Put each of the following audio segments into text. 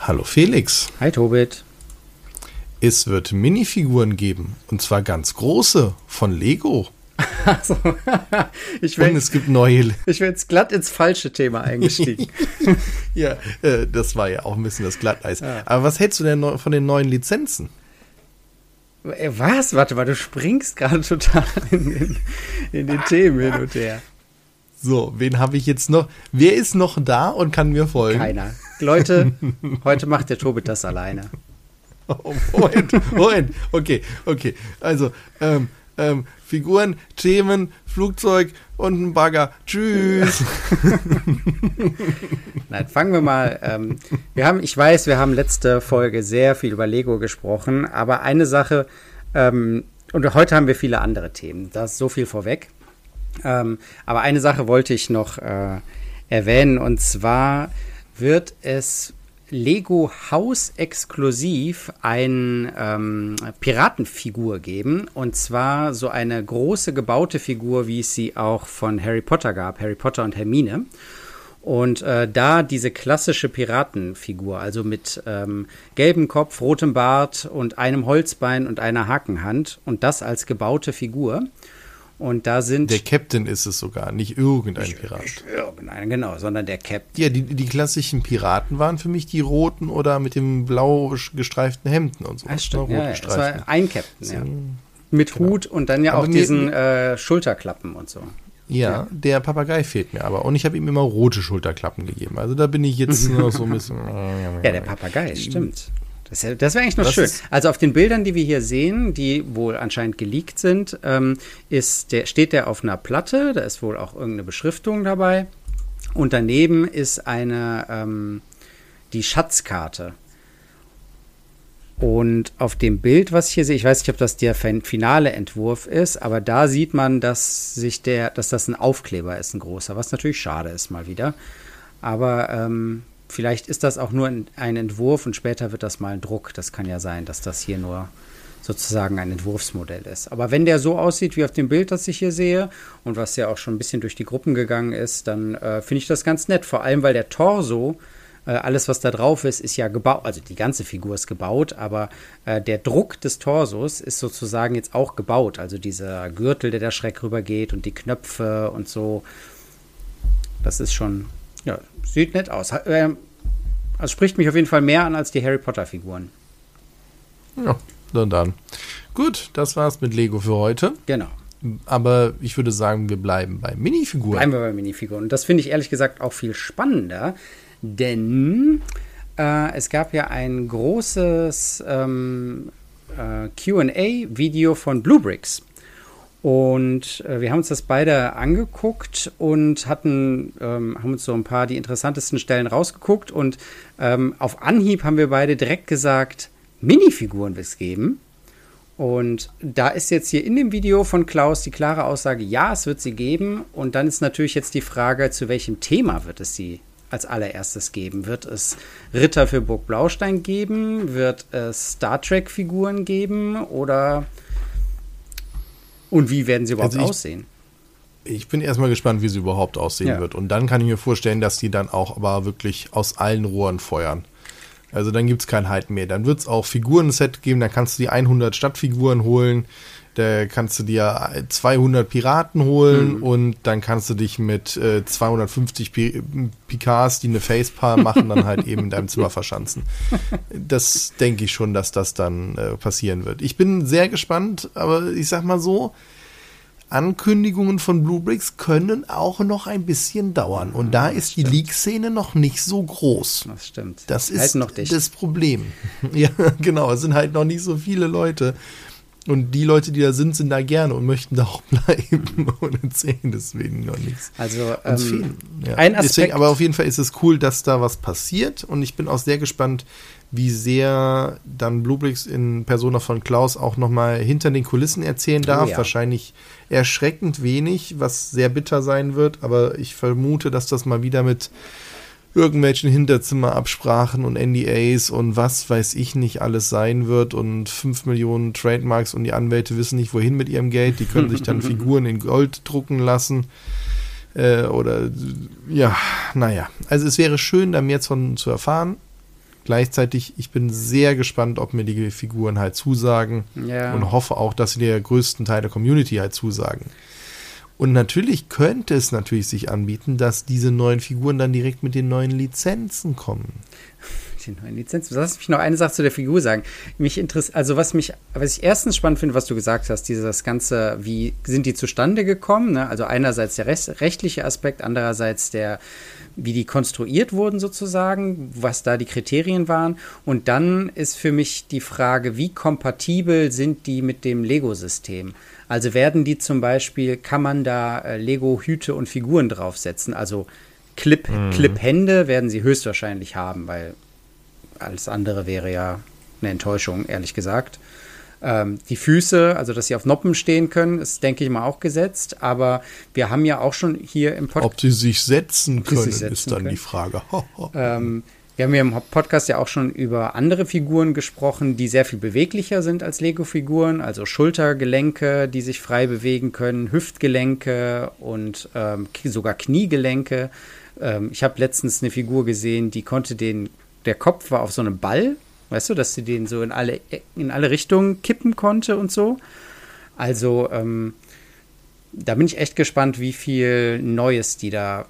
Hallo Felix. Hi Tobit. Es wird Minifiguren geben. Und zwar ganz große von Lego. Also, ich Und es gibt neue. Ich wäre jetzt glatt ins falsche Thema eingestiegen. ja, äh, das war ja auch ein bisschen das Glatteis. Ja. Aber was hältst du denn von den neuen Lizenzen? Äh, was? Warte mal, du springst gerade total in den, in den Themen hin und her. So, wen habe ich jetzt noch? Wer ist noch da und kann mir folgen? Keiner. Leute, heute macht der Tobit das alleine. Oh, Moment, Moment. Okay, okay. Also, ähm, ähm, Figuren, Themen, Flugzeug und ein Bagger. Tschüss. Nein, fangen wir mal. Ähm, wir haben, ich weiß, wir haben letzte Folge sehr viel über Lego gesprochen, aber eine Sache, ähm, und heute haben wir viele andere Themen. Da ist so viel vorweg. Ähm, aber eine Sache wollte ich noch äh, erwähnen, und zwar wird es Lego Haus exklusiv eine ähm, Piratenfigur geben. Und zwar so eine große gebaute Figur, wie es sie auch von Harry Potter gab, Harry Potter und Hermine. Und äh, da diese klassische Piratenfigur, also mit ähm, gelbem Kopf, rotem Bart und einem Holzbein und einer Hakenhand und das als gebaute Figur. Und da sind. Der Captain ist es sogar, nicht irgendein nicht, Pirat. Nicht irgendein, genau, sondern der Captain. Ja, die, die klassischen Piraten waren für mich die roten oder mit dem blau gestreiften Hemden und so. Das stimmt, ja, das war ein Captain, so, ja. Mit genau. Hut und dann ja aber auch diesen äh, Schulterklappen und so. Ja, ja, der Papagei fehlt mir aber. Und ich habe ihm immer rote Schulterklappen gegeben. Also da bin ich jetzt noch so ein bisschen. ja, der Papagei, stimmt. Das, das wäre eigentlich noch das schön. Also auf den Bildern, die wir hier sehen, die wohl anscheinend geleakt sind, ähm, ist der, steht der auf einer Platte, da ist wohl auch irgendeine Beschriftung dabei. Und daneben ist eine ähm, die Schatzkarte. Und auf dem Bild, was ich hier sehe, ich weiß nicht, ob das der finale Entwurf ist, aber da sieht man, dass sich der, dass das ein Aufkleber ist, ein großer, was natürlich schade ist mal wieder. Aber ähm, vielleicht ist das auch nur ein Entwurf und später wird das mal ein Druck. Das kann ja sein, dass das hier nur sozusagen ein Entwurfsmodell ist. Aber wenn der so aussieht wie auf dem Bild, das ich hier sehe und was ja auch schon ein bisschen durch die Gruppen gegangen ist, dann äh, finde ich das ganz nett. Vor allem, weil der Torso, äh, alles was da drauf ist, ist ja gebaut, also die ganze Figur ist gebaut, aber äh, der Druck des Torsos ist sozusagen jetzt auch gebaut. Also dieser Gürtel, der da schräg rüber geht und die Knöpfe und so. Das ist schon ja, sieht nett aus. Ähm, also spricht mich auf jeden Fall mehr an als die Harry Potter-Figuren. Ja, dann dann. Gut, das war's mit Lego für heute. Genau. Aber ich würde sagen, wir bleiben bei Minifiguren. Bleiben wir bei Minifiguren. Und das finde ich ehrlich gesagt auch viel spannender, denn äh, es gab ja ein großes ähm, äh, QA-Video von Bluebricks. Und äh, wir haben uns das beide angeguckt und hatten, ähm, haben uns so ein paar die interessantesten Stellen rausgeguckt und ähm, auf Anhieb haben wir beide direkt gesagt, Minifiguren wird es geben. Und da ist jetzt hier in dem Video von Klaus die klare Aussage, ja, es wird sie geben. Und dann ist natürlich jetzt die Frage, zu welchem Thema wird es sie als allererstes geben? Wird es Ritter für Burg Blaustein geben? Wird es Star Trek-Figuren geben? Oder und wie werden sie überhaupt also ich, aussehen? Ich bin erstmal gespannt, wie sie überhaupt aussehen ja. wird. Und dann kann ich mir vorstellen, dass die dann auch aber wirklich aus allen Rohren feuern. Also dann gibt es kein Halt mehr. Dann wird es auch Figuren-Set geben, dann kannst du die 100 Stadtfiguren holen, da kannst du dir 200 Piraten holen mhm. und dann kannst du dich mit äh, 250 P Picards, die eine Facepalm machen, dann halt eben in deinem Zimmer verschanzen. Das denke ich schon, dass das dann äh, passieren wird. Ich bin sehr gespannt, aber ich sag mal so, Ankündigungen von Bluebricks können auch noch ein bisschen dauern. Und da ist die Leak-Szene noch nicht so groß. Das stimmt. Das ist halt das Problem. ja, genau. Es sind halt noch nicht so viele Leute. Und die Leute, die da sind, sind da gerne und möchten da auch bleiben und erzählen deswegen noch nichts. Also ähm, ja. ein Aspekt. Deswegen, aber auf jeden Fall ist es cool, dass da was passiert und ich bin auch sehr gespannt, wie sehr dann Bluebricks in Persona von Klaus auch nochmal hinter den Kulissen erzählen darf. Oh, ja. Wahrscheinlich erschreckend wenig, was sehr bitter sein wird, aber ich vermute, dass das mal wieder mit irgendwelchen Hinterzimmerabsprachen und NDAs und was weiß ich nicht alles sein wird und 5 Millionen Trademarks und die Anwälte wissen nicht, wohin mit ihrem Geld. Die können sich dann Figuren in Gold drucken lassen. Äh, oder ja, naja. Also es wäre schön, da mehr von zu erfahren. Gleichzeitig, ich bin sehr gespannt, ob mir die Figuren halt zusagen Ja. und hoffe auch, dass sie der größten Teil der Community halt zusagen. Und natürlich könnte es natürlich sich anbieten, dass diese neuen Figuren dann direkt mit den neuen Lizenzen kommen. Die neuen Lizenzen. Lass mich noch eine Sache zu der Figur sagen. Mich interessiert, also was mich, was ich erstens spannend finde, was du gesagt hast, dieses ganze, wie sind die zustande gekommen? Ne? Also einerseits der rechtliche Aspekt, andererseits der, wie die konstruiert wurden sozusagen, was da die Kriterien waren. Und dann ist für mich die Frage, wie kompatibel sind die mit dem Lego-System? Also werden die zum Beispiel, kann man da äh, Lego-Hüte und Figuren draufsetzen? Also Clip, Clip-Hände werden sie höchstwahrscheinlich haben, weil alles andere wäre ja eine Enttäuschung, ehrlich gesagt. Ähm, die Füße, also dass sie auf Noppen stehen können, ist, denke ich mal, auch gesetzt. Aber wir haben ja auch schon hier im Podcast. Ob sie sich setzen können, sich setzen ist dann können. die Frage. Ähm, wir haben ja im Podcast ja auch schon über andere Figuren gesprochen, die sehr viel beweglicher sind als Lego-Figuren, also Schultergelenke, die sich frei bewegen können, Hüftgelenke und ähm, sogar Kniegelenke. Ähm, ich habe letztens eine Figur gesehen, die konnte den, der Kopf war auf so einem Ball, weißt du, dass sie den so in alle, in alle Richtungen kippen konnte und so. Also ähm, da bin ich echt gespannt, wie viel Neues die da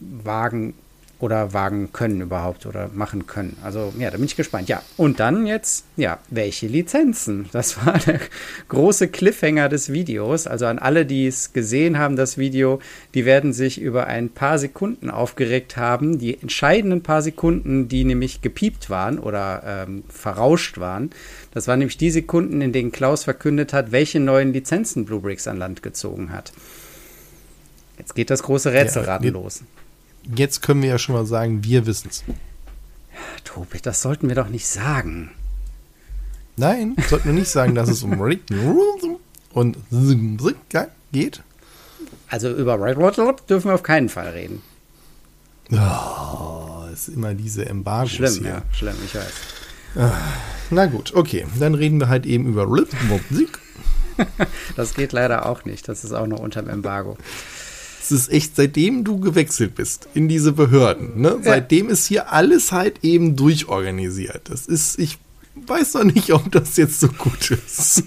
wagen oder wagen können überhaupt oder machen können. Also ja, da bin ich gespannt. Ja, und dann jetzt, ja, welche Lizenzen? Das war der große Cliffhanger des Videos. Also an alle, die es gesehen haben, das Video, die werden sich über ein paar Sekunden aufgeregt haben. Die entscheidenden paar Sekunden, die nämlich gepiept waren oder ähm, verrauscht waren. Das waren nämlich die Sekunden, in denen Klaus verkündet hat, welche neuen Lizenzen Bluebricks an Land gezogen hat. Jetzt geht das große Rätselraten Ja, los. Jetzt können wir ja schon mal sagen, wir wissen es. Tobi, das sollten wir doch nicht sagen. Nein, sollten wir nicht sagen, dass es um und geht. Also über Red Road dürfen wir auf keinen Fall reden. Oh, ist immer diese Embargos Schlimm, hier. ja, schlimm, ich weiß. Na gut, okay. Dann reden wir halt eben über Musik. Das geht leider auch nicht. Das ist auch noch unterm Embargo. Es ist echt, seitdem du gewechselt bist in diese Behörden, ne? Seitdem ist hier alles halt eben durchorganisiert. Das ist, ich weiß noch nicht, ob das jetzt so gut ist.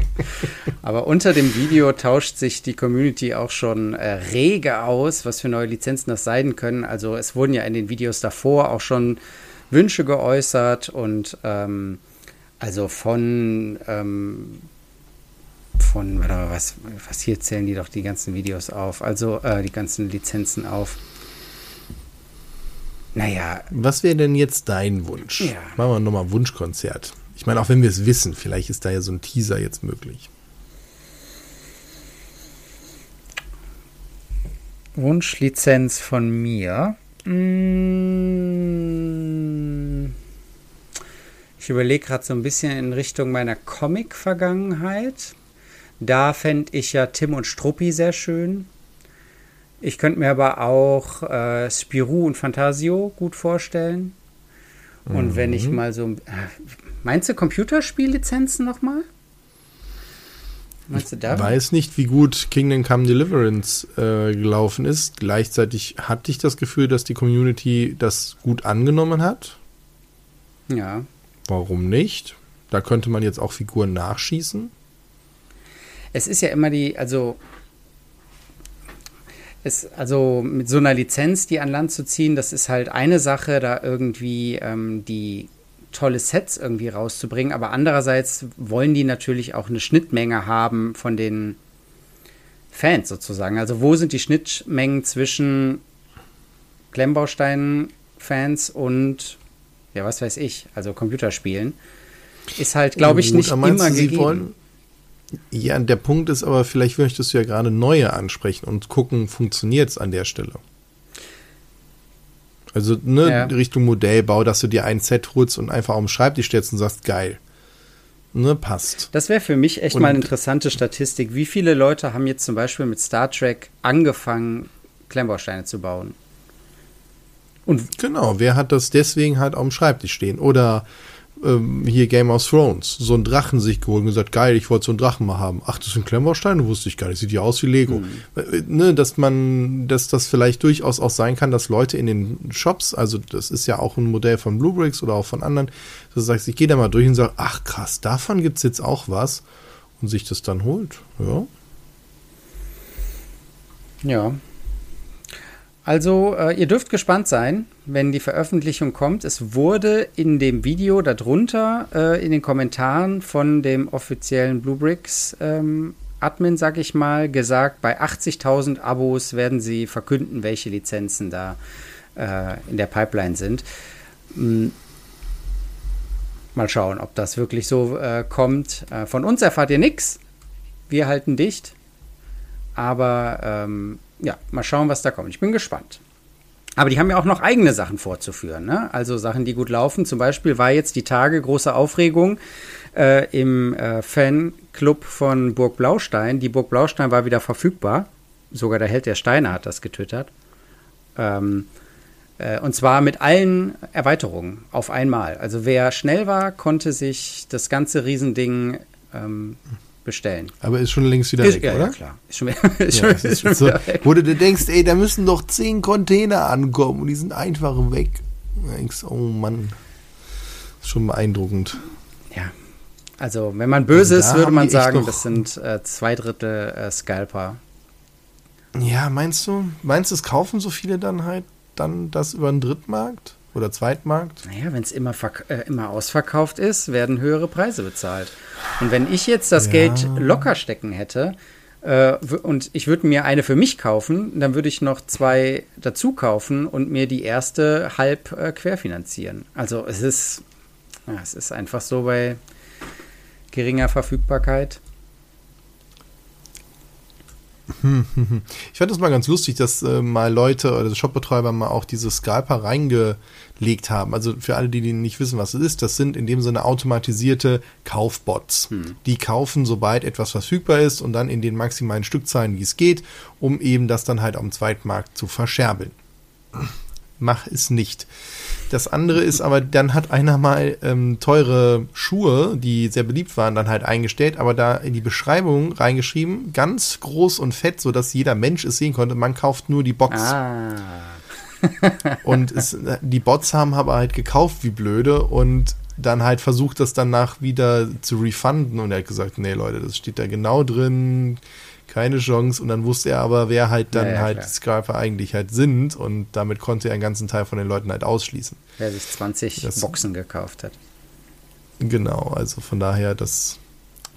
Aber unter dem Video tauscht sich die Community auch schon äh, rege aus, was für neue Lizenzen das sein können. Also es wurden ja in den Videos davor auch schon Wünsche geäußert und ähm, also von ähm, von warte mal, was was hier zählen die doch die ganzen Videos auf, also äh, die ganzen Lizenzen auf. Naja, Was wäre denn jetzt dein Wunsch? Ja. Machen wir nochmal Wunschkonzert. Ich meine, auch wenn wir es wissen, vielleicht ist da ja so ein Teaser jetzt möglich. Wunschlizenz von mir. Mm. Ich überlege gerade so ein bisschen in Richtung meiner Comic-Vergangenheit. Da fände ich ja Tim und Struppi sehr schön. Ich könnte mir aber auch äh, Spirou und Fantasio gut vorstellen. Und wenn ich mal so. Äh, meinst du Computerspiellizenzen nochmal? Meinst du da? Weiß nicht, wie gut Kingdom Come Deliverance äh, gelaufen ist. Gleichzeitig hatte ich das Gefühl, dass die Community das gut angenommen hat. Ja. Warum nicht? Da könnte man jetzt auch Figuren nachschießen. Es ist ja immer die, also es, also mit so einer Lizenz, die an Land zu ziehen, das ist halt eine Sache, da irgendwie ähm, die tolle Sets irgendwie rauszubringen, aber andererseits wollen die natürlich auch eine Schnittmenge haben von den Fans sozusagen. Also wo sind die Schnittmengen zwischen Klemmbausteinen-Fans und ja, was weiß ich, also Computerspielen? Ist halt, glaube ich, Gut, nicht immer gegeben. wollen- Ja, der Punkt ist aber, vielleicht möchtest du ja gerade neue ansprechen und gucken, funktioniert es an der Stelle. Also, ne, Ja. Richtung Modellbau, dass du dir ein Set holst und einfach auf den Schreibtisch stellst und sagst, geil. Ne, passt. Das wäre für mich echt Und- mal eine interessante Statistik. Wie viele Leute haben jetzt zum Beispiel mit Star Trek angefangen, Klemmbausteine zu bauen? Und Genau, wer hat das deswegen halt auf dem Schreibtisch stehen? Oder ähm, hier Game of Thrones, so einen Drachen sich geholt und gesagt, geil, ich wollte so einen Drachen mal haben. Ach, das sind Klemmbausteine? Wusste ich gar nicht. Sieht ja aus wie Lego. Mhm. Ne, dass man, dass das vielleicht durchaus auch sein kann, dass Leute in den Shops, also das ist ja auch ein Modell von Bluebricks oder auch von anderen, dass du sagst, ich gehe da mal durch und sage, ach krass, davon gibt's jetzt auch was und sich das dann holt. Ja. Ja, also, äh, ihr dürft gespannt sein, wenn die Veröffentlichung kommt. Es wurde in dem Video darunter äh, in den Kommentaren von dem offiziellen Bluebricks ähm, Admin, sag ich mal, gesagt, bei 80.000 Abos werden sie verkünden, welche Lizenzen da äh, in der Pipeline sind. Hm. Mal schauen, ob das wirklich so äh, kommt. Äh, von uns erfahrt ihr nichts. Wir halten dicht. Aber ähm, ja, mal schauen, was da kommt. Ich bin gespannt. Aber die haben ja auch noch eigene Sachen vorzuführen. Ne? Also Sachen, die gut laufen. Zum Beispiel war jetzt die Tage große Aufregung äh, im äh, Fanclub von Burg Blaustein. Die Burg Blaustein war wieder verfügbar. Sogar der Held der Steine hat das getwittert. Ähm, äh, und zwar mit allen Erweiterungen auf einmal. Also wer schnell war, konnte sich das ganze Riesending ähm, bestellen. Aber ist schon längst wieder ist, weg, ja, oder? Ja, klar. Ist schon, ist schon, ja, ist schon so, weg. Wo du dir denkst, ey, da müssen doch zehn Container ankommen und die sind einfach weg. Du denkst, oh Mann. Ist schon beeindruckend. Ja. Also, wenn man böse ist, würde man sagen, das sind äh, zwei Drittel äh, Scalper. Ja, meinst du? Meinst du, es kaufen so viele dann halt dann das über den Drittmarkt? Oder Zweitmarkt? Naja, wenn es immer, äh, immer ausverkauft ist, werden höhere Preise bezahlt. Und wenn ich jetzt das ja. Geld locker stecken hätte äh, und ich würde mir eine für mich kaufen, dann würde ich noch zwei dazu kaufen und mir die erste halb äh, querfinanzieren. Also es ist, ja, es ist einfach so bei geringer Verfügbarkeit. Ich fand das mal ganz lustig, dass äh, mal Leute oder Shopbetreiber mal auch diese Scalper reingelegt haben. Also für alle, die, die nicht wissen, was es ist, das sind in dem Sinne automatisierte Kaufbots. Hm. Die kaufen, sobald etwas verfügbar ist und dann in den maximalen Stückzahlen, wie es geht, um eben das dann halt am Zweitmarkt zu verscherbeln. Mach es nicht. Das andere ist aber, dann hat einer mal ähm, teure Schuhe, die sehr beliebt waren, dann halt eingestellt, aber da in die Beschreibung reingeschrieben, ganz groß und fett, sodass jeder Mensch es sehen konnte, man kauft nur die Box. Ah. und es, die Bots haben aber halt gekauft wie blöde und dann halt versucht, das danach wieder zu refunden und er hat gesagt, nee Leute, das steht da genau drin, keine Chance. Und dann wusste er aber, wer halt dann ja, ja, halt die Scalper eigentlich halt sind. Und damit konnte er einen ganzen Teil von den Leuten halt ausschließen. Wer sich 20 das, Boxen gekauft hat. Genau, also von daher, das,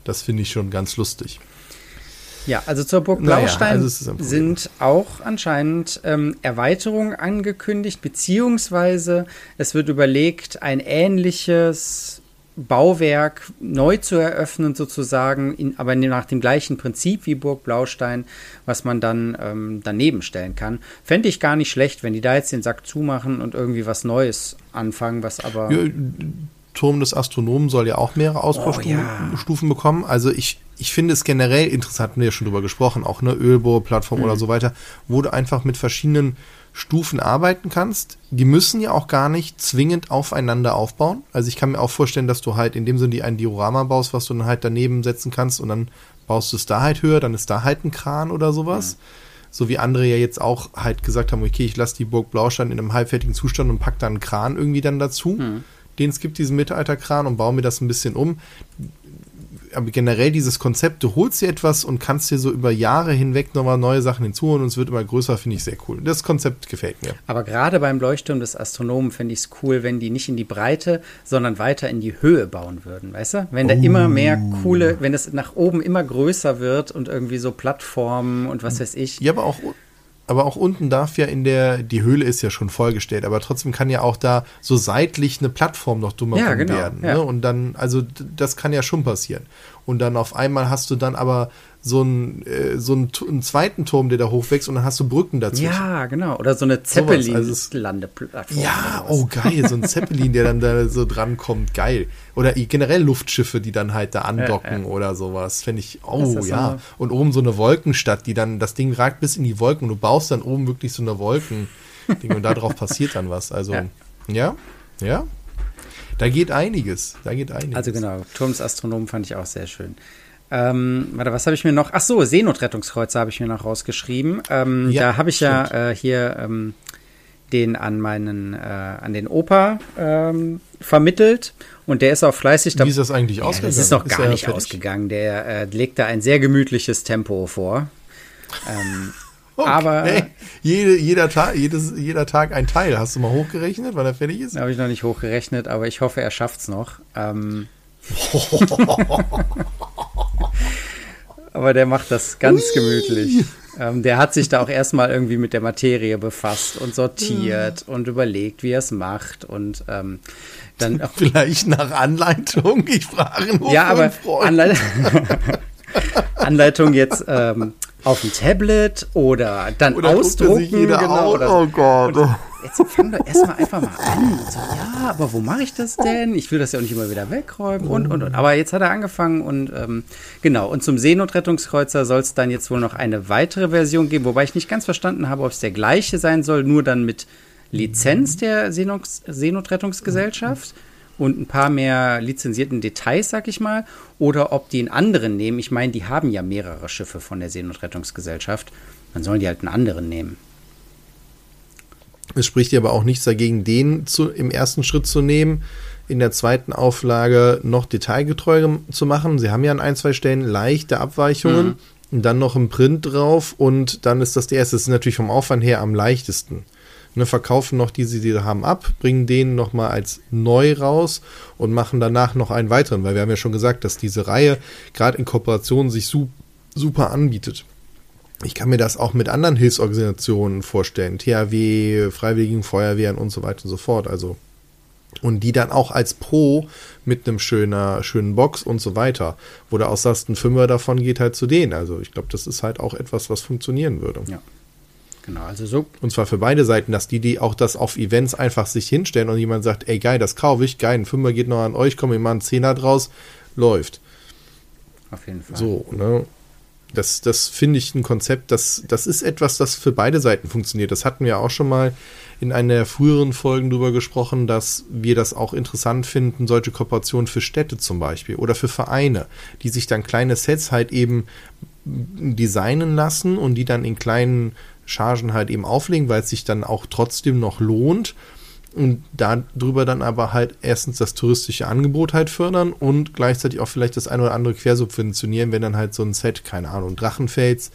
das finde ich schon ganz lustig. Ja, also zur Burg Blaustein naja, also sind auch anscheinend ähm, Erweiterungen angekündigt, beziehungsweise es wird überlegt, ein ähnliches Bauwerk neu zu eröffnen, sozusagen, in, aber nach dem gleichen Prinzip wie Burg Blaustein, was man dann ähm, daneben stellen kann. Fände ich gar nicht schlecht, wenn die da jetzt den Sack zumachen und irgendwie was Neues anfangen, was aber. Ja, Turm des Astronomen soll ja auch mehrere Ausbaustufen oh, ja. bekommen. Also ich, ich finde es generell interessant, haben wir ja schon drüber gesprochen, auch eine Ölbohrplattform mhm. oder so weiter, du einfach mit verschiedenen Stufen arbeiten kannst. Die müssen ja auch gar nicht zwingend aufeinander aufbauen. Also ich kann mir auch vorstellen, dass du halt in dem Sinne ein Diorama baust, was du dann halt daneben setzen kannst und dann baust du es da halt höher, dann ist da halt ein Kran oder sowas. Mhm. So wie andere ja jetzt auch halt gesagt haben, okay, ich lasse die Burg Blaustein in einem halbfertigen Zustand und pack da einen Kran irgendwie dann dazu. Mhm. Den es gibt, diesen Mittelalterkran und baue mir das ein bisschen um aber generell dieses Konzept, du holst dir etwas und kannst dir so über Jahre hinweg nochmal neue Sachen hinzuholen und es wird immer größer, finde ich sehr cool. Das Konzept gefällt mir. Aber gerade beim Leuchtturm des Astronomen finde ich es cool, wenn die nicht in die Breite, sondern weiter in die Höhe bauen würden, weißt du? Wenn da oh. immer mehr coole, wenn es nach oben immer größer wird und irgendwie so Plattformen und was weiß ich. Ja, aber auch aber auch unten darf ja in der, die Höhle ist ja schon vollgestellt, aber trotzdem kann ja auch da so seitlich eine Plattform noch dummer ja, genau, werden. Ja. Ne? Und dann, also das kann ja schon passieren. Und dann auf einmal hast du dann aber so einen, äh, so einen, einen, zweiten Turm, der da hochwächst und dann hast du Brücken dazwischen. Ja, genau. Oder so eine Zeppelin-Landeplattform. Also ja, oh geil, so ein Zeppelin, der dann da so drankommt, geil. Oder generell Luftschiffe, die dann halt da andocken äh, äh. oder sowas. Fände ich, oh ja. So und oben so eine Wolkenstadt, die dann, das Ding ragt bis in die Wolken und du baust dann oben wirklich so eine Wolken. und darauf passiert dann was. Also, ja, ja, ja Da geht einiges. Da geht einiges. Also genau, Turms Astronomen fand ich auch sehr schön. Ähm, warte, was habe ich mir noch? Ach so, Seenotrettungskreuzer habe ich mir noch rausgeschrieben. Ähm, ja, da habe ich stimmt. ja äh, hier ähm, den an meinen, äh, an den Opa ähm, vermittelt und der ist auch fleißig. Wie ist das eigentlich ja, ausgegangen? Das ist noch gar ist nicht ausgegangen. Der äh, legt da ein sehr gemütliches Tempo vor. Ähm, okay. Aber Jede, jeder, Tag, jedes, jeder Tag ein Teil. Hast du mal hochgerechnet, wann er fertig ist? Habe ich noch nicht hochgerechnet, aber ich hoffe, er schafft es noch. Ähm, aber der macht das ganz Ui. gemütlich. Ähm, der hat sich da auch erstmal irgendwie mit der Materie befasst und sortiert ja. und überlegt, wie er es macht und ähm, dann auch Vielleicht nach Anleitung, ich frage nur Ja, aber Anleit Anleitung jetzt ähm, auf dem Tablet oder dann oder ausdrucken. Genau, oder oh Gott. Und jetzt fang doch erstmal einfach mal an. So, ja, aber wo mache ich das denn? Ich will das ja auch nicht immer wieder wegräumen und, und, und. Aber jetzt hat er angefangen und ähm, genau. Und zum Seenotrettungskreuzer soll es dann jetzt wohl noch eine weitere Version geben, wobei ich nicht ganz verstanden habe, ob es der gleiche sein soll, nur dann mit Lizenz der Seenotrettungsgesellschaft und ein paar mehr lizenzierten Details, sag ich mal, oder ob die einen anderen nehmen. Ich meine, die haben ja mehrere Schiffe von der Seenotrettungsgesellschaft. Dann sollen die halt einen anderen nehmen. Es spricht ja aber auch nichts dagegen, den zu, im ersten Schritt zu nehmen, in der zweiten Auflage noch detailgetreu zu machen. Sie haben ja an ein, zwei Stellen leichte Abweichungen. Mhm. Und dann noch ein Print drauf und dann ist das der erste. Das ist natürlich vom Aufwand her am leichtesten ne, verkaufen noch die, die sie haben, ab, bringen den nochmal als neu raus und machen danach noch einen weiteren, weil wir haben ja schon gesagt, dass diese Reihe gerade in Kooperation sich su super anbietet. Ich kann mir das auch mit anderen Hilfsorganisationen vorstellen, THW, Freiwilligen Feuerwehren und so weiter und so fort. Also und die dann auch als Pro mit einem schöner, schönen Box und so weiter, wo du auch sagst, ein Fünfer davon geht halt zu denen. Also ich glaube, das ist halt auch etwas, was funktionieren würde. Ja. Genau, also so. Und zwar für beide Seiten, dass die, die auch das auf Events einfach sich hinstellen und jemand sagt, ey geil, das kaufe ich, geil, ein Fünfer geht noch an euch, komm, ich mal einen Zehner draus, läuft. Auf jeden Fall. So, ne? Das, das finde ich ein Konzept, das, das ist etwas, das für beide Seiten funktioniert. Das hatten wir auch schon mal in einer der früheren Folgen drüber gesprochen, dass wir das auch interessant finden, solche Kooperationen für Städte zum Beispiel oder für Vereine, die sich dann kleine Sets halt eben designen lassen und die dann in kleinen Chargen halt eben auflegen, weil es sich dann auch trotzdem noch lohnt und darüber dann aber halt erstens das touristische Angebot halt fördern und gleichzeitig auch vielleicht das eine oder andere quersubventionieren, wenn dann halt so ein Set, keine Ahnung, Drachenfels,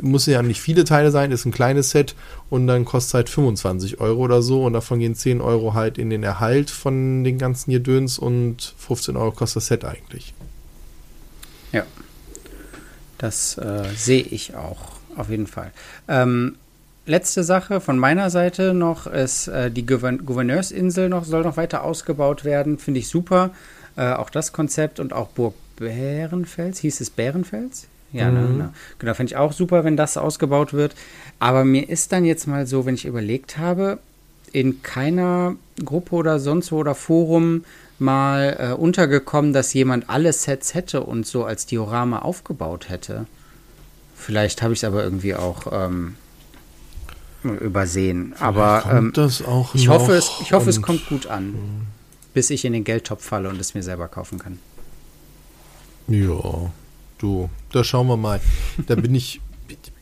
muss ja nicht viele Teile sein, ist ein kleines Set und dann kostet halt 25 Euro oder so und davon gehen 10 Euro halt in den Erhalt von den ganzen Gedöns und 15 Euro kostet das Set eigentlich. Ja, das äh, sehe ich auch auf jeden Fall. Ähm, letzte Sache von meiner Seite noch ist äh, die Gouvern Gouverneursinsel noch soll noch weiter ausgebaut werden. Finde ich super. Äh, auch das Konzept und auch Burg Bärenfels. Hieß es Bärenfels? Ja, ne, mhm. ne, ne. genau. Finde ich auch super, wenn das ausgebaut wird. Aber mir ist dann jetzt mal so, wenn ich überlegt habe, in keiner Gruppe oder sonst wo oder Forum mal äh, untergekommen, dass jemand alle Sets hätte und so als Diorama aufgebaut hätte. Vielleicht habe ich es aber irgendwie auch ähm, übersehen. Vielleicht aber ähm, ich hoffe, es, ich hoffe, es kommt gut an, bis ich in den Geldtopf falle und es mir selber kaufen kann. Ja, du, da schauen wir mal. Da bin ich,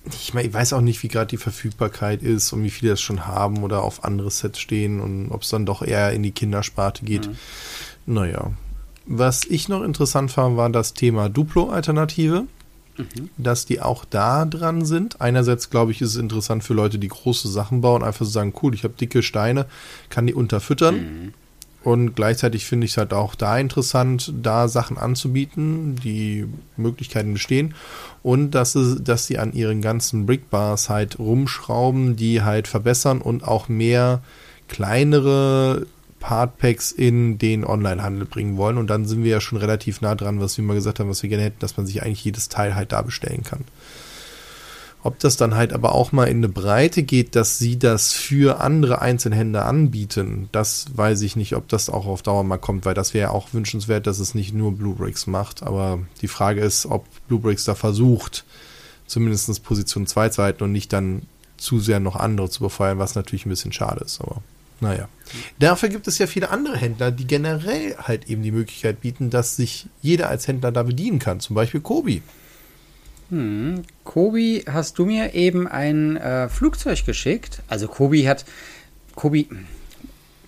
ich, mein, ich weiß auch nicht, wie gerade die Verfügbarkeit ist und wie viele das schon haben oder auf andere Sets stehen und ob es dann doch eher in die Kindersparte geht. Mhm. Naja. Was ich noch interessant fand, war das Thema Duplo-Alternative mhm. dass die auch da dran sind. Einerseits, glaube ich, ist es interessant für Leute, die große Sachen bauen, einfach zu sagen, cool, ich habe dicke Steine, kann die unterfüttern. Mhm. Und gleichzeitig finde ich es halt auch da interessant, da Sachen anzubieten, die Möglichkeiten bestehen. Und dass, sie, dass sie an ihren ganzen Brickbars halt rumschrauben, die halt verbessern und auch mehr kleinere Partpacks in den Onlinehandel bringen wollen. Und dann sind wir ja schon relativ nah dran, was wir mal gesagt haben, was wir gerne hätten, dass man sich eigentlich jedes Teil halt da bestellen kann. Ob das dann halt aber auch mal in eine Breite geht, dass sie das für andere Einzelhändler anbieten, das weiß ich nicht, ob das auch auf Dauer mal kommt, weil das wäre auch wünschenswert, dass es nicht nur Bluebricks macht. Aber die Frage ist, ob Bluebricks da versucht, zumindest Position 2 zu halten und nicht dann zu sehr noch andere zu befeuern, was natürlich ein bisschen schade ist. Aber Naja. Dafür gibt es ja viele andere Händler, die generell halt eben die Möglichkeit bieten, dass sich jeder als Händler da bedienen kann. Zum Beispiel Kobi. Hm. Kobi, hast du mir eben ein äh, Flugzeug geschickt? Also Kobi hat, Kobi,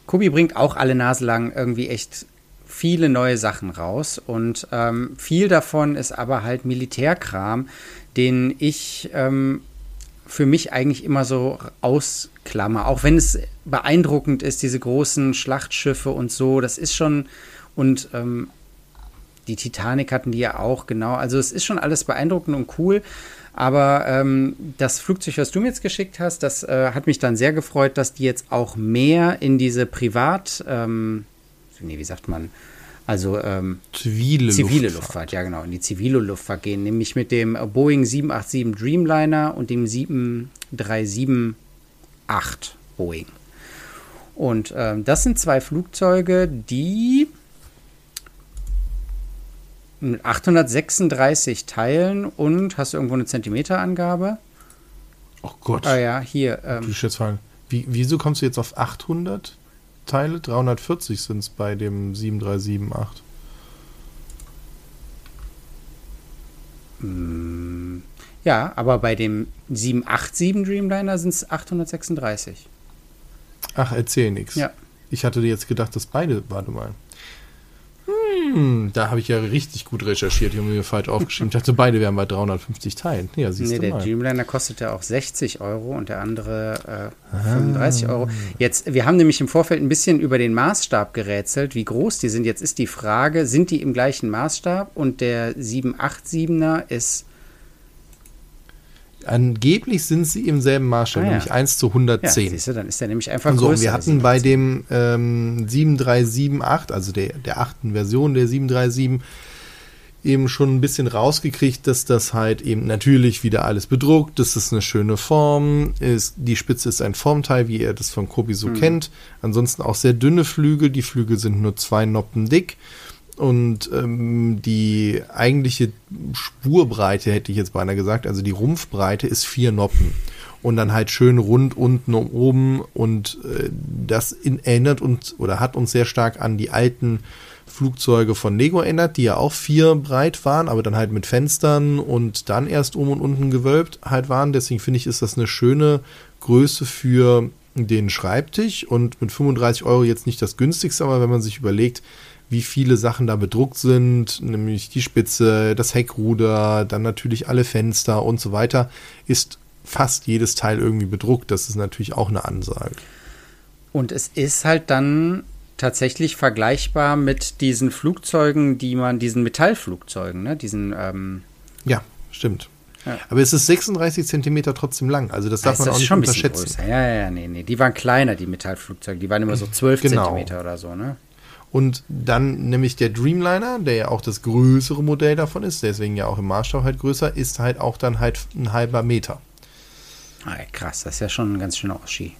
Kobi bringt auch alle Nase lang irgendwie echt viele neue Sachen raus und ähm, viel davon ist aber halt Militärkram, den ich ähm, für mich eigentlich immer so ausklammer. Auch wenn es beeindruckend ist, diese großen Schlachtschiffe und so, das ist schon und ähm, die Titanic hatten die ja auch, genau. Also es ist schon alles beeindruckend und cool. Aber ähm, das Flugzeug, was du mir jetzt geschickt hast, das äh, hat mich dann sehr gefreut, dass die jetzt auch mehr in diese Privat, ähm, nee, wie sagt man, also ähm, zivile, zivile Luftfahrt. Luftfahrt. ja genau, in die zivile Luftfahrt gehen, nämlich mit dem Boeing 787 Dreamliner und dem 737-8 Boeing. Und ähm, das sind zwei Flugzeuge, die mit 836 Teilen und hast du irgendwo eine Zentimeterangabe? Oh Gott. Ah ja, hier. Ähm, fragen, wie, wieso kommst du jetzt auf 800 Teile? 340 sind es bei dem 7378. Mm, ja, aber bei dem 787 Dreamliner sind es 836. Ach, erzähl nichts. Ja. Ich hatte jetzt gedacht, dass beide, warte mal. Hm, da habe ich ja richtig gut recherchiert. Ich habe mir falsch aufgeschrieben. Ich dachte, beide wären bei 350 Teilen. Ja, siehst nee, du der mal. Dreamliner kostet ja auch 60 Euro und der andere äh, 35 ah. Euro. Jetzt, wir haben nämlich im Vorfeld ein bisschen über den Maßstab gerätselt, wie groß die sind. Jetzt ist die Frage, sind die im gleichen Maßstab? Und der 787er ist Angeblich sind sie im selben Maßstab, ah, ja. nämlich 1 zu 110. Ja, siehst du, dann ist der nämlich einfach so, größer. Wir hatten bei dem ähm, 7378, also der, der achten Version der 737, eben schon ein bisschen rausgekriegt, dass das halt eben natürlich wieder alles bedruckt, das eine schöne Form ist. Die Spitze ist ein Formteil, wie ihr das von Kobi so mhm. kennt. Ansonsten auch sehr dünne Flügel. Die Flügel sind nur zwei Noppen dick. Und ähm, die eigentliche Spurbreite, hätte ich jetzt beinahe gesagt, also die Rumpfbreite ist vier Noppen. Und dann halt schön rund unten und oben. Und äh, das in, erinnert uns oder hat uns sehr stark an die alten Flugzeuge von Lego erinnert, die ja auch vier breit waren, aber dann halt mit Fenstern und dann erst oben und unten gewölbt halt waren. Deswegen finde ich, ist das eine schöne Größe für den Schreibtisch und mit 35 Euro jetzt nicht das günstigste, aber wenn man sich überlegt, wie viele Sachen da bedruckt sind, nämlich die Spitze, das Heckruder, dann natürlich alle Fenster und so weiter, ist fast jedes Teil irgendwie bedruckt. Das ist natürlich auch eine Ansage. Und es ist halt dann tatsächlich vergleichbar mit diesen Flugzeugen, die man, diesen Metallflugzeugen, ne, diesen. Ähm ja, stimmt. Ja. Aber es ist 36 Zentimeter trotzdem lang. Also das darf das man auch nicht unterschätzen. Ja, ja, ja, nee, nee. Die waren kleiner, die Metallflugzeuge. Die waren immer so 12 genau. Zentimeter oder so, ne? Und dann nämlich der Dreamliner, der ja auch das größere Modell davon ist, deswegen ja auch im Maßstab halt größer, ist halt auch dann halt ein halber Meter. Ah, krass, das ist ja schon ein ganz schöner Oschi.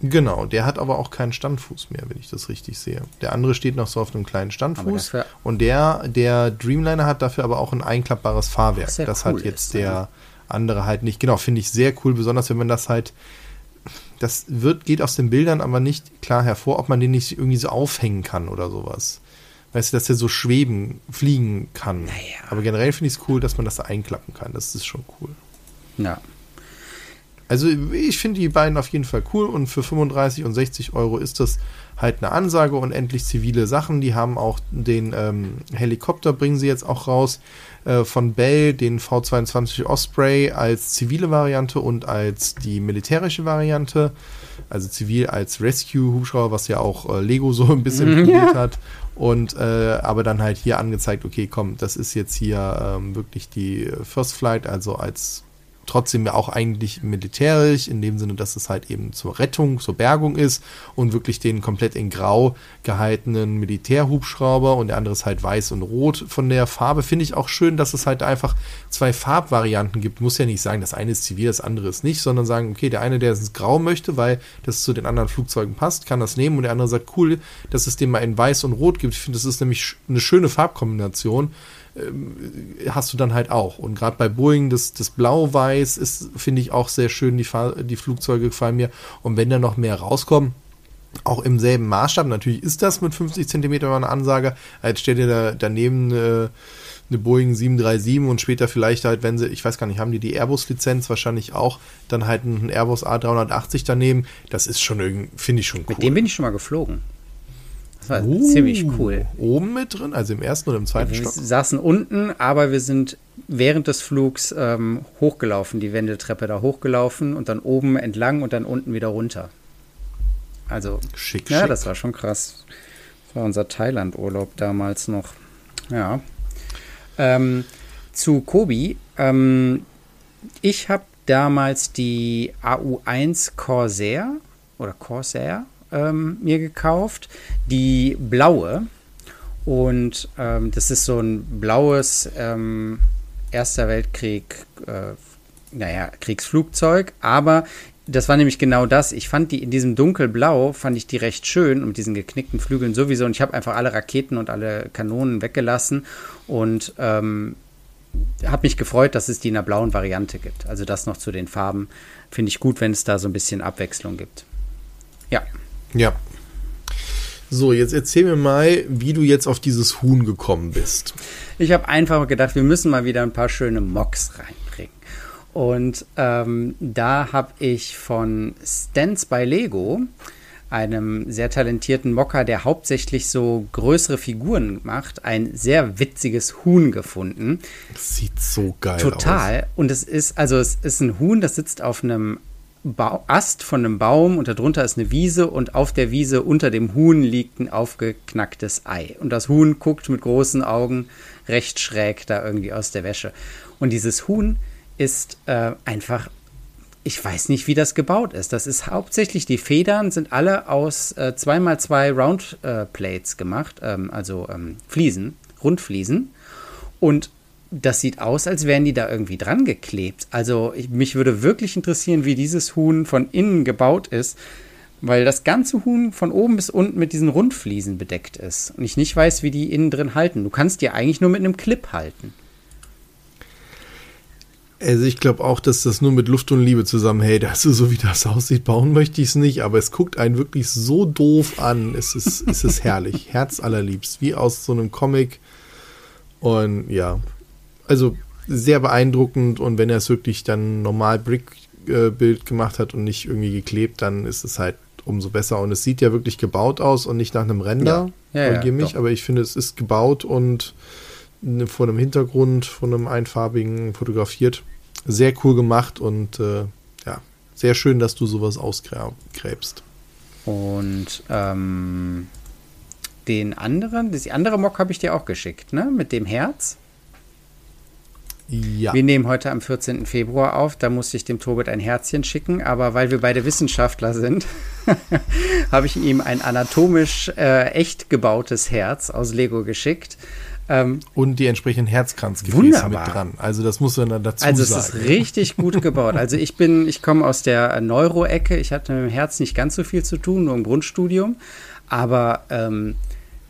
Genau, der hat aber auch keinen Standfuß mehr, wenn ich das richtig sehe. Der andere steht noch so auf einem kleinen Standfuß. Und der, der Dreamliner hat dafür aber auch ein einklappbares Fahrwerk. Das cool hat jetzt ist, der andere halt nicht. Genau, finde ich sehr cool, besonders wenn man das halt das wird, geht aus den Bildern aber nicht klar hervor, ob man den nicht irgendwie so aufhängen kann oder sowas. Weißt du, dass er so schweben, fliegen kann. Naja. Aber generell finde ich es cool, dass man das einklappen kann. Das ist schon cool. Ja. Also ich finde die beiden auf jeden Fall cool und für 35 und 60 Euro ist das halt eine Ansage und endlich zivile Sachen. Die haben auch den ähm, Helikopter, bringen sie jetzt auch raus. Äh, von Bell den V22 Osprey als zivile Variante und als die militärische Variante. Also zivil als Rescue-Hubschrauber, was ja auch äh, Lego so ein bisschen mhm. probiert ja. hat. Und äh, aber dann halt hier angezeigt, okay, komm, das ist jetzt hier ähm, wirklich die First Flight, also als trotzdem ja auch eigentlich militärisch, in dem Sinne, dass es halt eben zur Rettung, zur Bergung ist und wirklich den komplett in grau gehaltenen Militärhubschrauber und der andere ist halt weiß und rot von der Farbe. Finde ich auch schön, dass es halt einfach zwei Farbvarianten gibt. Muss ja nicht sagen, das eine ist zivil, das andere ist nicht, sondern sagen, okay, der eine, der es grau möchte, weil das zu den anderen Flugzeugen passt, kann das nehmen und der andere sagt, cool, dass es dem mal in weiß und rot gibt. Ich finde, das ist nämlich eine schöne Farbkombination hast du dann halt auch. Und gerade bei Boeing, das, das Blau-Weiß ist, finde ich, auch sehr schön. Die, Fahr die Flugzeuge gefallen mir. Und wenn da noch mehr rauskommen, auch im selben Maßstab. Natürlich ist das mit 50 Zentimeter eine Ansage. Jetzt steht ihr da daneben äh, eine Boeing 737 und später vielleicht halt, wenn sie, ich weiß gar nicht, haben die die Airbus-Lizenz wahrscheinlich auch, dann halt ein Airbus A380 daneben. Das ist schon irgendwie, finde ich schon cool. Mit dem bin ich schon mal geflogen. Das war uh, ziemlich cool. Oben mit drin, also im ersten oder im zweiten wir Stock? Wir saßen unten, aber wir sind während des Flugs ähm, hochgelaufen, die Wendeltreppe da hochgelaufen und dann oben entlang und dann unten wieder runter. Also, schick, ja, schick. das war schon krass. Das war unser Thailand-Urlaub damals noch. Ja. Ähm, zu Kobi. Ähm, ich habe damals die AU1 Corsair oder Corsair ähm, mir gekauft. Die blaue. Und ähm, das ist so ein blaues ähm, Erster Weltkrieg, äh, naja, Kriegsflugzeug. Aber das war nämlich genau das. Ich fand die in diesem dunkelblau, fand ich die recht schön und mit diesen geknickten Flügeln sowieso. Und ich habe einfach alle Raketen und alle Kanonen weggelassen und ähm, habe mich gefreut, dass es die in einer blauen Variante gibt. Also das noch zu den Farben finde ich gut, wenn es da so ein bisschen Abwechslung gibt. Ja. Ja. So, jetzt erzähl mir mal, wie du jetzt auf dieses Huhn gekommen bist. Ich habe einfach gedacht, wir müssen mal wieder ein paar schöne Mocks reinbringen. Und ähm, da habe ich von Stance by Lego, einem sehr talentierten Mocker, der hauptsächlich so größere Figuren macht, ein sehr witziges Huhn gefunden. Das sieht so geil Total. aus. Total. Und es ist, also es ist ein Huhn, das sitzt auf einem ba Ast von einem Baum und darunter ist eine Wiese und auf der Wiese unter dem Huhn liegt ein aufgeknacktes Ei. Und das Huhn guckt mit großen Augen recht schräg da irgendwie aus der Wäsche. Und dieses Huhn ist äh, einfach, ich weiß nicht, wie das gebaut ist. Das ist hauptsächlich, die Federn sind alle aus äh, 2x2 Roundplates gemacht, ähm, also ähm, Fliesen, Rundfliesen. Und das sieht aus, als wären die da irgendwie dran geklebt. Also ich, mich würde wirklich interessieren, wie dieses Huhn von innen gebaut ist, weil das ganze Huhn von oben bis unten mit diesen Rundfliesen bedeckt ist und ich nicht weiß, wie die innen drin halten. Du kannst die eigentlich nur mit einem Clip halten. Also ich glaube auch, dass das nur mit Luft und Liebe zusammenhält. Also so wie das aussieht, bauen möchte ich es nicht, aber es guckt einen wirklich so doof an. Es ist, es ist herrlich, herzallerliebst, wie aus so einem Comic. Und ja, also sehr beeindruckend und wenn er es wirklich dann normal Brick-Bild gemacht hat und nicht irgendwie geklebt, dann ist es halt umso besser. Und es sieht ja wirklich gebaut aus und nicht nach einem Render. Ja, ja, ja mich, aber ich finde, es ist gebaut und vor einem Hintergrund, von einem einfarbigen fotografiert. Sehr cool gemacht und äh, ja, sehr schön, dass du sowas ausgräbst. Und ähm, den anderen, die andere Mock habe ich dir auch geschickt, ne? Mit dem Herz. Ja. Wir nehmen heute am 14. Februar auf. Da musste ich dem Tobit ein Herzchen schicken. Aber weil wir beide Wissenschaftler sind, habe ich ihm ein anatomisch äh, echt gebautes Herz aus Lego geschickt. Ähm, und die entsprechenden Herzkranzgefäße mit dran. Also das muss man dann dazu sagen. Also es ist richtig gut gebaut. Also ich bin, ich komme aus der Neuro-Ecke. Ich hatte mit dem Herz nicht ganz so viel zu tun, nur im Grundstudium. Aber ähm,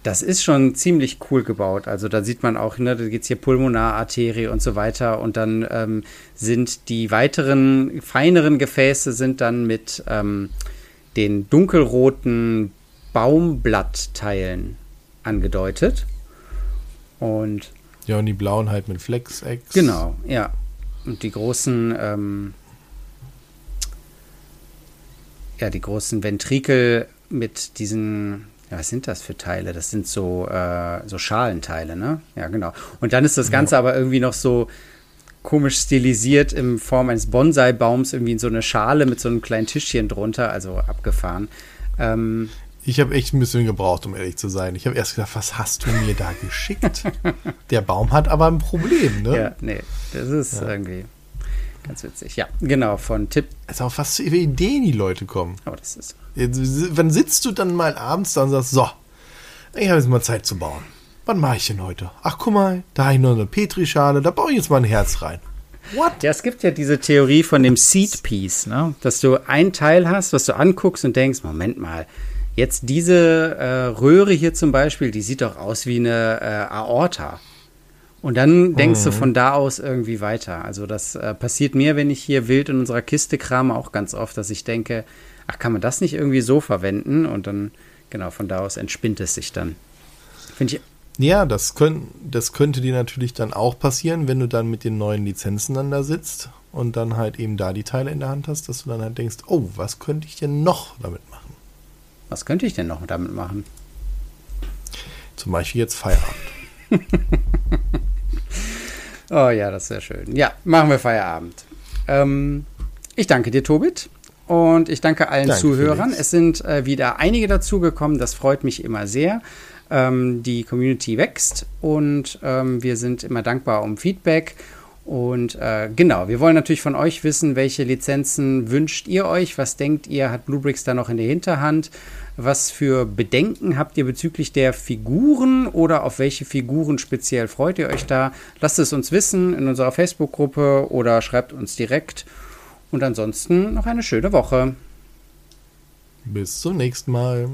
das ist schon ziemlich cool gebaut. Also da sieht man auch, ne, da geht es hier Pulmonararterie und so weiter. Und dann ähm, sind die weiteren, feineren Gefäße sind dann mit ähm, den dunkelroten Baumblattteilen angedeutet. Und ja, und die blauen halt mit Flex-X. Genau, ja. Und die großen, ähm, ja, die großen Ventrikel mit diesen, ja, was sind das für Teile? Das sind so, äh, so Schalenteile, ne? Ja, genau. Und dann ist das Ganze ja. aber irgendwie noch so komisch stilisiert in Form eines Bonsai-Baums, irgendwie in so eine Schale mit so einem kleinen Tischchen drunter, also abgefahren. Ähm, ich habe echt ein bisschen gebraucht, um ehrlich zu sein. Ich habe erst gedacht, was hast du mir da geschickt? Der Baum hat aber ein Problem, ne? Ja, nee, das ist ja. irgendwie ganz witzig. Ja, genau, von Tipp. Also auf was für Ideen die Leute kommen. Aber das ist. Jetzt, wann sitzt du dann mal abends da und sagst, so, ich habe jetzt mal Zeit zu bauen. Was mache ich denn heute? Ach, guck mal, da habe ich noch eine Petrischale, da baue ich jetzt mal ein Herz rein. What? Ja, es gibt ja diese Theorie von dem Seed Piece, ne? dass du ein Teil hast, was du anguckst und denkst, Moment mal, Jetzt diese äh, Röhre hier zum Beispiel, die sieht doch aus wie eine äh, Aorta. Und dann denkst mhm. du von da aus irgendwie weiter. Also das äh, passiert mir, wenn ich hier wild in unserer Kiste krame, auch ganz oft, dass ich denke, ach, kann man das nicht irgendwie so verwenden? Und dann, genau, von da aus entspinnt es sich dann. Finde ich. Ja, das, könnt, das könnte dir natürlich dann auch passieren, wenn du dann mit den neuen Lizenzen dann da sitzt und dann halt eben da die Teile in der Hand hast, dass du dann halt denkst, oh, was könnte ich denn noch damit machen? Was könnte ich denn noch damit machen? Zum Beispiel jetzt Feierabend. oh ja, das ist sehr schön. Ja, machen wir Feierabend. Ähm, ich danke dir, Tobit. Und ich danke allen danke Zuhörern. Es sind äh, wieder einige dazugekommen. Das freut mich immer sehr. Ähm, die Community wächst und ähm, wir sind immer dankbar um Feedback. Und äh, genau, wir wollen natürlich von euch wissen, welche Lizenzen wünscht ihr euch? Was denkt ihr, hat Bluebricks da noch in der Hinterhand? Was für Bedenken habt ihr bezüglich der Figuren oder auf welche Figuren speziell freut ihr euch da? Lasst es uns wissen in unserer Facebook-Gruppe oder schreibt uns direkt. Und ansonsten noch eine schöne Woche. Bis zum nächsten Mal.